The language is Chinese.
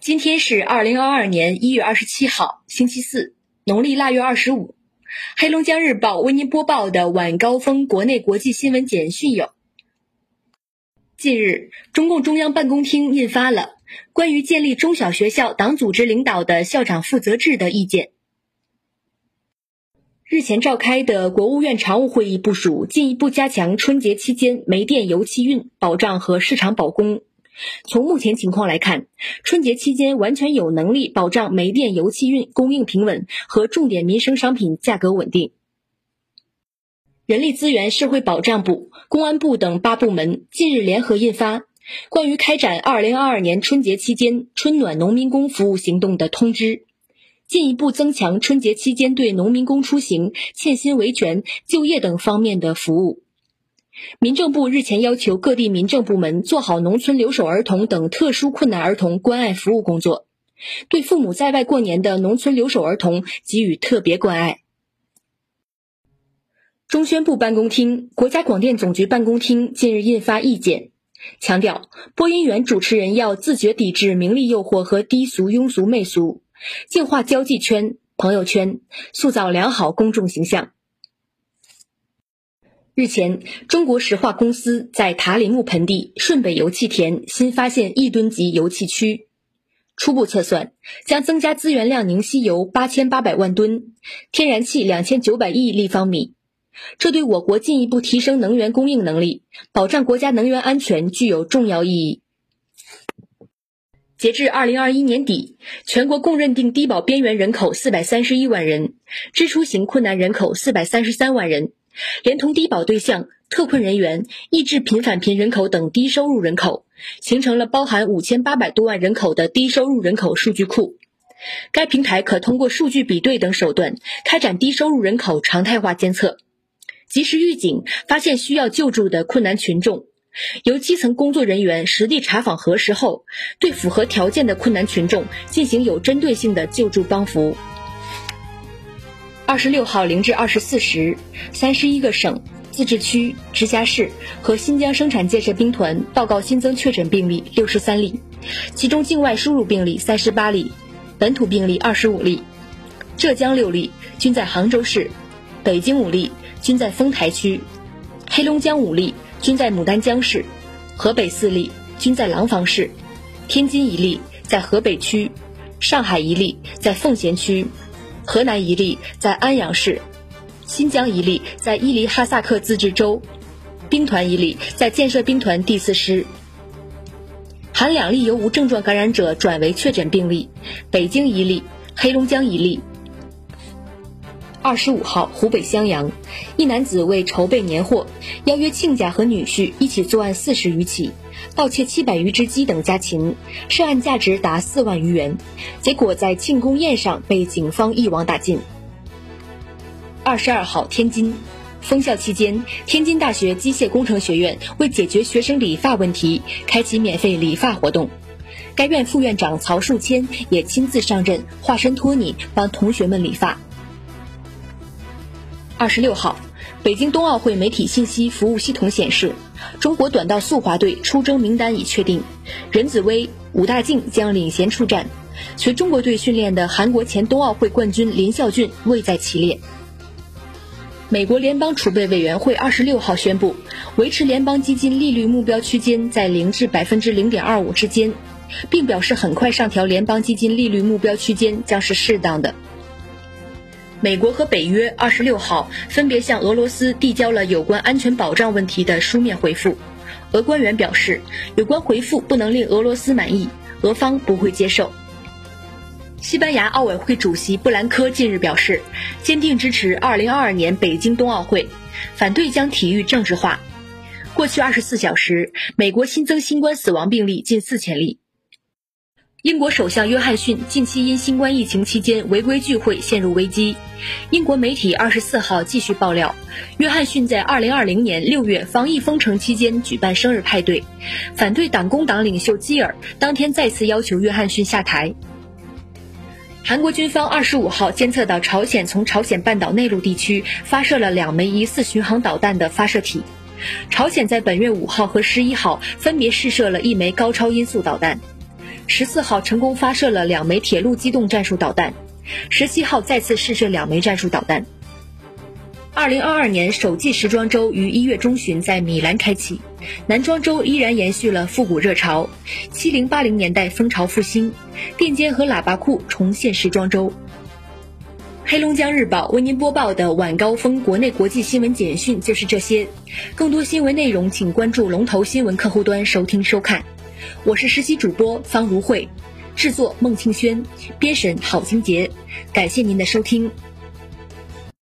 今天是二零二二年一月二十七号，星期四，农历腊月二十五。黑龙江日报为您播报的晚高峰国内国际新闻简讯有：近日，中共中央办公厅印发了关于建立中小学校党组织领导的校长负责制的意见。日前召开的国务院常务会议部署，进一步加强春节期间煤电油气运保障和市场保供。从目前情况来看，春节期间完全有能力保障煤电油气运供应平稳和重点民生商品价格稳定。人力资源社会保障部、公安部等八部门近日联合印发《关于开展二零二二年春节期间春暖农民工服务行动的通知》。进一步增强春节期间对农民工出行、欠薪维权、就业等方面的服务。民政部日前要求各地民政部门做好农村留守儿童等特殊困难儿童关爱服务工作，对父母在外过年的农村留守儿童给予特别关爱。中宣部办公厅、国家广电总局办公厅近日印发意见，强调播音员主持人要自觉抵制名利诱惑和低俗庸俗媚俗。净化交际圈、朋友圈，塑造良好公众形象。日前，中国石化公司在塔里木盆地顺北油气田新发现亿吨级油气区，初步测算将增加资源量宁稀油八千八百万吨，天然气两千九百亿立方米。这对我国进一步提升能源供应能力、保障国家能源安全具有重要意义。截至二零二一年底，全国共认定低保边缘人口四百三十一万人，支出型困难人口四百三十三万人，连同低保对象、特困人员、抑制贫返贫人口等低收入人口，形成了包含五千八百多万人口的低收入人口数据库。该平台可通过数据比对等手段，开展低收入人口常态化监测，及时预警，发现需要救助的困难群众。由基层工作人员实地查访核实后，对符合条件的困难群众进行有针对性的救助帮扶。二十六号零至二十四时，三十一个省、自治区、直辖市和新疆生产建设兵团报告新增确诊病例六十三例，其中境外输入病例三十八例，本土病例二十五例。浙江六例，均在杭州市；北京五例，均在丰台区；黑龙江五例。均在牡丹江市，河北四例均在廊坊市，天津一例在河北区，上海一例在奉贤区，河南一例在安阳市，新疆一例在伊犁哈萨克自治州，兵团一例在建设兵团第四师，含两例由无症状感染者转为确诊病例，北京一例，黑龙江一例。二十五号，湖北襄阳，一男子为筹备年货，邀约亲家和女婿一起作案四十余起，盗窃七百余只鸡等家禽，涉案价值达四万余元。结果在庆功宴上被警方一网打尽。二十二号，天津，封校期间，天津大学机械工程学院为解决学生理发问题，开启免费理发活动。该院副院长曹树谦也亲自上阵，化身托尼帮同学们理发。二十六号，北京冬奥会媒体信息服务系统显示，中国短道速滑队出征名单已确定，任子威、武大靖将领衔出战。随中国队训练的韩国前冬奥会冠军林孝俊未在其列。美国联邦储备委员会二十六号宣布，维持联邦基金利率目标区间在零至百分之零点二五之间，并表示很快上调联邦基金利率目标区间将是适当的。美国和北约二十六号分别向俄罗斯递交了有关安全保障问题的书面回复。俄官员表示，有关回复不能令俄罗斯满意，俄方不会接受。西班牙奥委会主席布兰科近日表示，坚定支持二零二二年北京冬奥会，反对将体育政治化。过去二十四小时，美国新增新冠死亡病例近四千例。英国首相约翰逊近期因新冠疫情期间违规聚会陷入危机。英国媒体二十四号继续爆料，约翰逊在二零二零年六月防疫封城期间举办生日派对，反对党工党领袖基尔当天再次要求约翰逊下台。韩国军方二十五号监测到朝鲜从朝鲜半岛内陆地区发射了两枚疑似巡航导弹的发射体。朝鲜在本月五号和十一号分别试射了一枚高超音速导弹。十四号成功发射了两枚铁路机动战术导弹，十七号再次试射两枚战术导弹。二零二二年首季时装周于一月中旬在米兰开启，男装周依然延续了复古热潮，七零八零年代风潮复兴，垫肩和喇叭裤重现时装周。黑龙江日报为您播报的晚高峰国内国际新闻简讯就是这些，更多新闻内容请关注龙头新闻客户端收听收看。我是实习主播方如慧，制作孟庆轩，编审郝金杰，感谢您的收听。